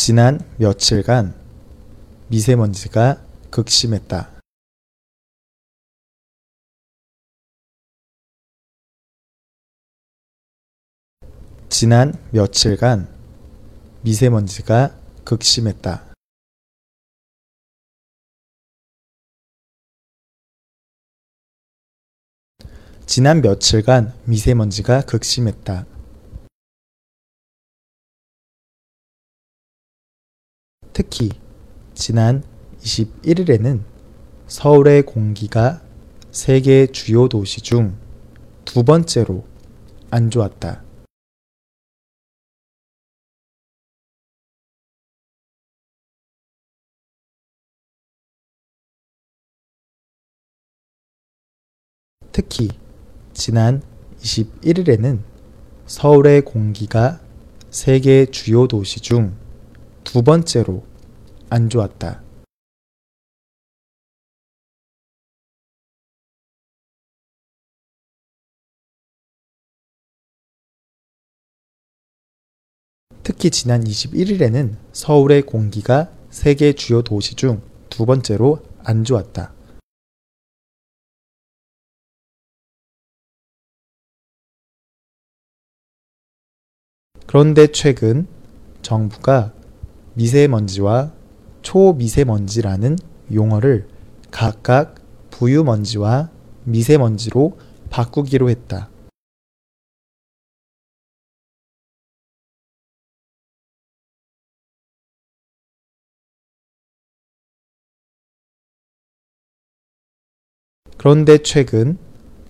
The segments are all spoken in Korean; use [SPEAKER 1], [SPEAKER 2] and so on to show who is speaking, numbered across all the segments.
[SPEAKER 1] 지난 며칠간 미세먼지가 극심했다. 지난 며칠간 미세먼지가 극심했다. 지난 며칠간 미세먼지가 극심했다. 특히 지난 21일에는 서울의 공기가 세계 주요 도시 중 두 번째로 안 좋았다. 특히 지난 21일에는 서울의 공기가 세계 주요 도시 중 두 번째로 안 좋았다. 특히 지난 21일에는 서울의 공기가 세계 주요 도시 중 두 번째로 안 좋았다. 그런데 최근 정부가 미세먼지와 초미세먼지라는 용어를 각각 부유먼지와 미세먼지로 바꾸기로 했다. 그런데 최근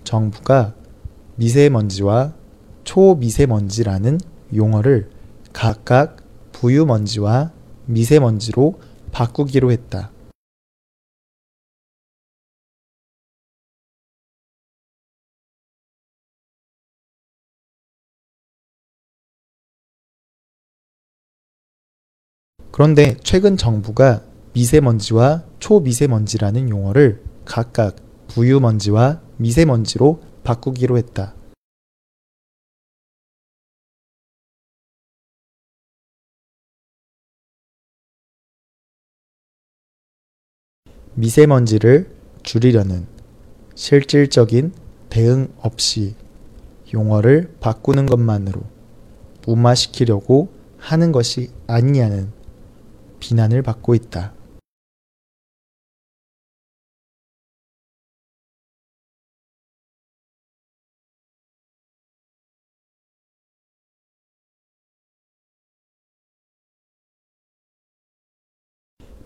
[SPEAKER 1] 정부가 미세먼지와 초미세먼지라는 용어를 각각 부유먼지와 미세먼지로 바꾸기로 했다. 그런데 최근 정부가 미세먼지와 초미세먼지라는 용어를 각각 부유먼지와 미세먼지로 바꾸기로 했다. 미세먼지를 줄이려는 실질적인 대응 없이 용어를 바꾸는 것만으로 무마시키려고 하는 것이 아니냐는 비난을 받고 있다.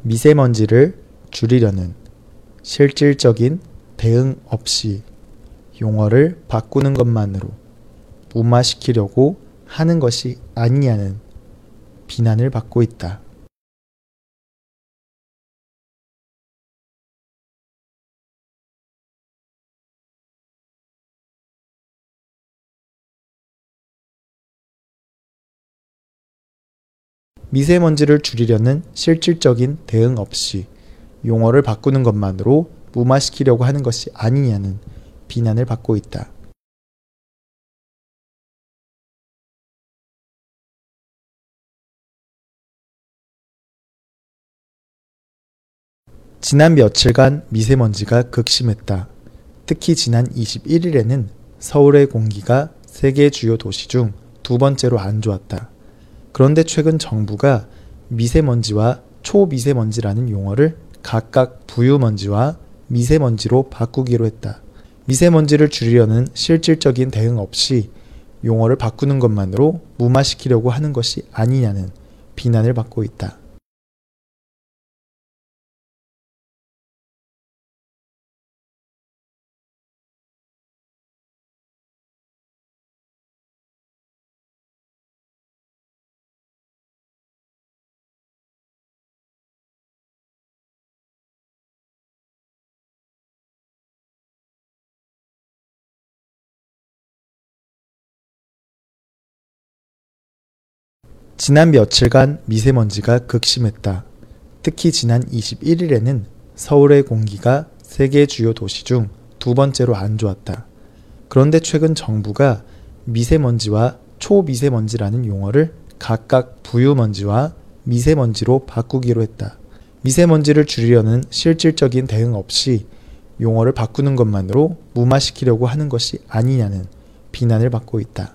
[SPEAKER 1] 미세먼지를 줄이려는 실질적인 대응 없이 용어를 바꾸는 것만으로 무마시키려고 하는 것이 아니냐는 비난을 받고 있다. 미세먼지를 줄이려는 실질적인 대응 없이 용어를 바꾸는 것만으로 무마시키려고 하는 것이 아니냐는 비난을 받고 있다. 지난 며칠간 미세먼지가 극심했다. 특히 지난 21일에는 서울의 공기가 세계 주요 도시 중 두 번째로 안 좋았다. 그런데 최근 정부가 미세먼지와 초미세먼지라는 용어를 각각 부유먼지와 미세먼지로 바꾸기로 했다. 미세먼지를 줄이려는 실질적인 대응 없이 용어를 바꾸는 것만으로 무마시키려고 하는 것이 아니냐는 비난을 받고 있다. 지난 며칠간 미세먼지가 극심했다. 특히 지난 21일에는 서울의 공기가 세계 주요 도시 중 두 번째로 안 좋았다. 그런데 최근 정부가 미세먼지와 초미세먼지라는 용어를 각각 부유먼지와 미세먼지로 바꾸기로 했다. 미세먼지를 줄이려는 실질적인 대응 없이 용어를 바꾸는 것만으로 무마시키려고 하는 것이 아니냐는 비난을 받고 있다.